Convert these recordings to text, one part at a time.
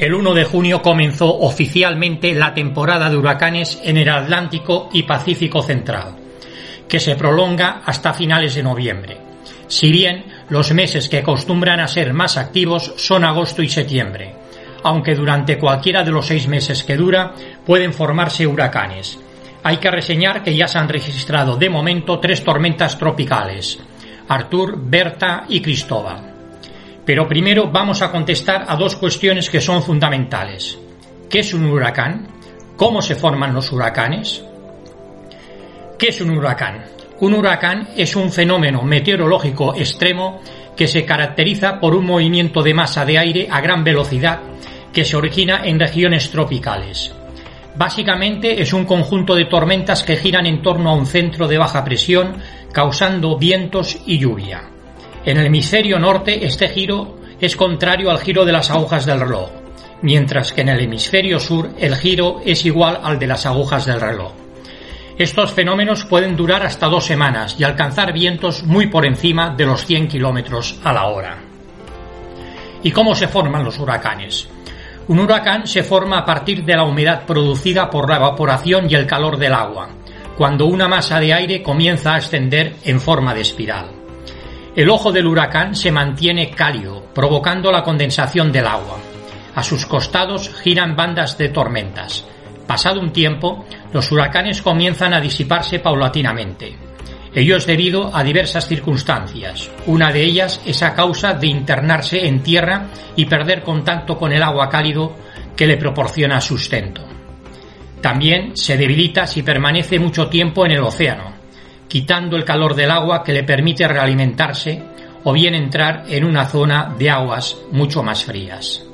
El 1 de junio comenzó oficialmente la temporada de huracanes en el Atlántico y Pacífico Central, que se prolonga hasta finales de noviembre. Si bien los meses que acostumbran a ser más activos son agosto y septiembre, aunque durante cualquiera de los seis meses que dura pueden formarse huracanes. Hay que reseñar que ya se han registrado de momento tres tormentas tropicales, Artur, Berta y Cristóbal. Pero primero vamos a contestar a dos cuestiones que son fundamentales. ¿Qué es un huracán? ¿Cómo se forman los huracanes? ¿Qué es un huracán? Un huracán es un fenómeno meteorológico extremo que se caracteriza por un movimiento de masa de aire a gran velocidad que se origina en regiones tropicales. Básicamente es un conjunto de tormentas que giran en torno a un centro de baja presión, causando vientos y lluvia. En el hemisferio norte este giro es contrario al giro de las agujas del reloj, mientras que en el hemisferio sur el giro es igual al de las agujas del reloj. Estos fenómenos pueden durar hasta dos semanas y alcanzar vientos muy por encima de los 100 kilómetros a la hora. ¿Y cómo se forman los huracanes? Un huracán se forma a partir de la humedad producida por la evaporación y el calor del agua, cuando una masa de aire comienza a ascender en forma de espiral. El ojo del huracán se mantiene cálido, provocando la condensación del agua. A sus costados giran bandas de tormentas. Pasado un tiempo, los huracanes comienzan a disiparse paulatinamente. Ello es debido a diversas circunstancias. Una de ellas es a causa de internarse en tierra y perder contacto con el agua cálido que le proporciona sustento. También se debilita si permanece mucho tiempo en el océano, quitando el calor del agua que le permite realimentarse o bien entrar en una zona de aguas mucho más frías.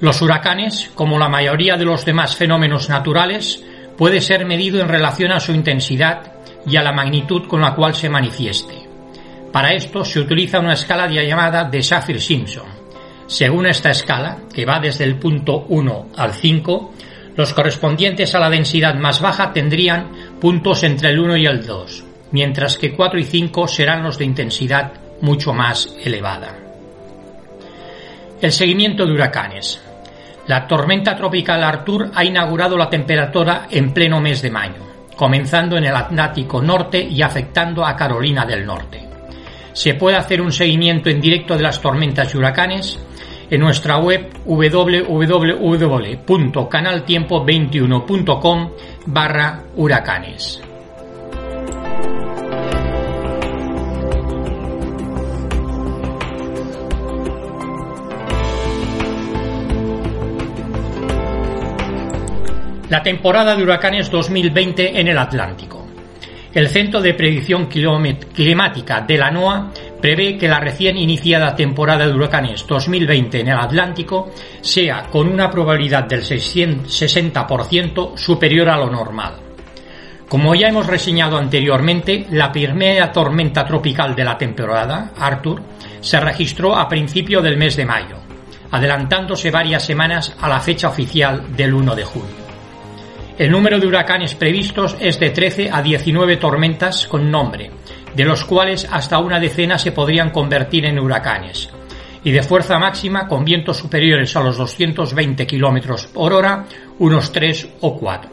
Los huracanes, como la mayoría de los demás fenómenos naturales, puede ser medido en relación a su intensidad y a la magnitud con la cual se manifieste. Para esto se utiliza una escala llamada de Saffir-Simpson. Según esta escala, que va desde el punto 1 al 5, los correspondientes a la densidad más baja tendrían puntos entre el 1 y el 2, mientras que 4 y 5 serán los de intensidad mucho más elevada. El seguimiento de huracanes. La tormenta tropical Artur ha inaugurado la temperatura en pleno mes de mayo, comenzando en el Atlántico Norte y afectando a Carolina del Norte. Se puede hacer un seguimiento en directo de las tormentas y huracanes en nuestra web www.canaltiempo21.com barra huracanes. La temporada de huracanes 2020 en el Atlántico. El Centro de Predicción Climática de la NOAA prevé que la recién iniciada temporada de huracanes 2020 en el Atlántico sea con una probabilidad del 60% superior a lo normal. Como ya hemos reseñado anteriormente, la primera tormenta tropical de la temporada, Arthur, se registró a principio del mes de mayo, adelantándose varias semanas a la fecha oficial del 1 de junio. El número de huracanes previstos es de 13 a 19 tormentas con nombre, de los cuales hasta una decena se podrían convertir en huracanes. y de fuerza máxima con vientos superiores a los 220 km por hora, unos 3 o 4.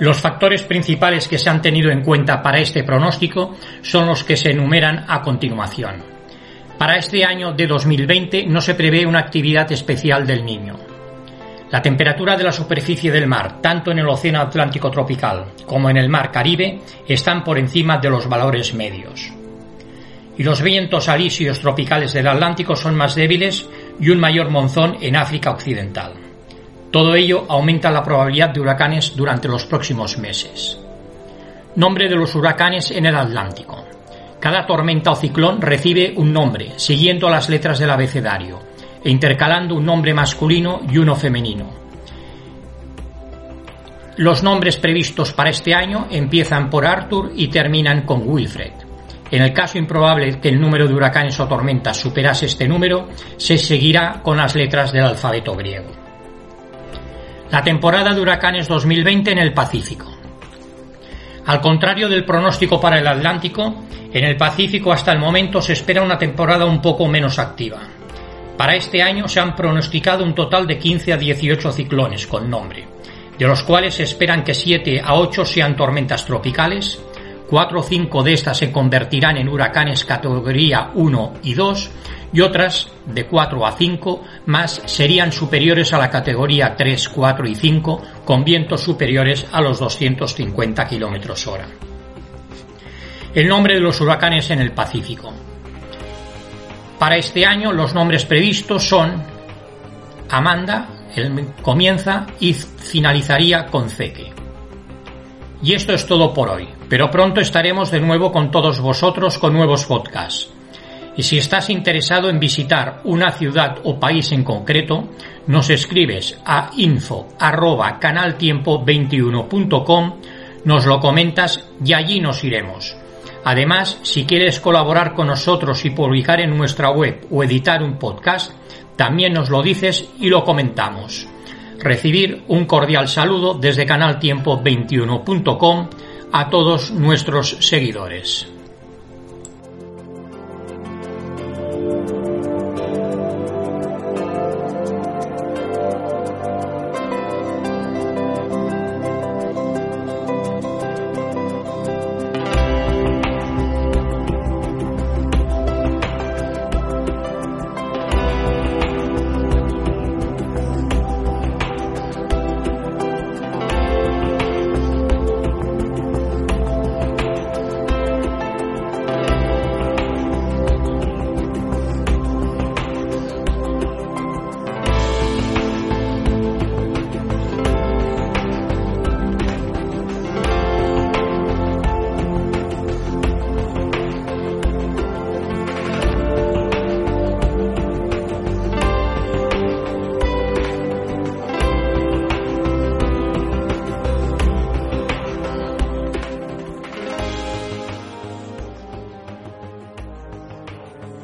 Los factores principales que se han tenido en cuenta para este pronóstico son los que se enumeran a continuación. Para este año de 2020 no se prevé una actividad especial del niño. La temperatura de la superficie del mar, tanto en el Océano Atlántico tropical como en el Mar Caribe, están por encima de los valores medios y los vientos alisios tropicales del Atlántico son más débiles y un mayor monzón en África Occidental. Todo ello aumenta la probabilidad de huracanes durante los próximos meses. Nombre de los huracanes en el Atlántico. Cada tormenta o ciclón recibe un nombre, siguiendo las letras del abecedario, intercalando un nombre masculino y uno femenino. Los nombres previstos para este año empiezan por Arthur y terminan con Wilfred. En el caso improbable que el número de huracanes o tormentas superase este número, se seguirá con las letras del alfabeto griego. La temporada de huracanes 2020 en el Pacífico. Al contrario del pronóstico para el Atlántico, en el Pacífico hasta el momento se espera una temporada un poco menos activa. Para este año se han pronosticado un total de 15 a 18 ciclones con nombre, de los cuales se esperan que 7 a 8 sean tormentas tropicales, Cuatro o cinco de estas se convertirán en huracanes categoría 1 y 2 y otras de 4 a 5 más serían superiores a la categoría 3, 4 y 5 con vientos superiores a los 250 km hora. El nombre de los huracanes en el Pacífico. Para este año los nombres previstos son Amanda, él comienza y finalizaría con Zeque. Y esto es todo por hoy, pero pronto estaremos de nuevo con todos vosotros con nuevos podcasts. Y si estás interesado en visitar una ciudad o país en concreto, nos escribes a info canaltiempo21.com, nos lo comentas y allí nos iremos. Además, si quieres colaborar con nosotros y publicar en nuestra web o editar un podcast, también nos lo dices y lo comentamos recibir un cordial saludo desde canaltiempo21.com a todos nuestros seguidores.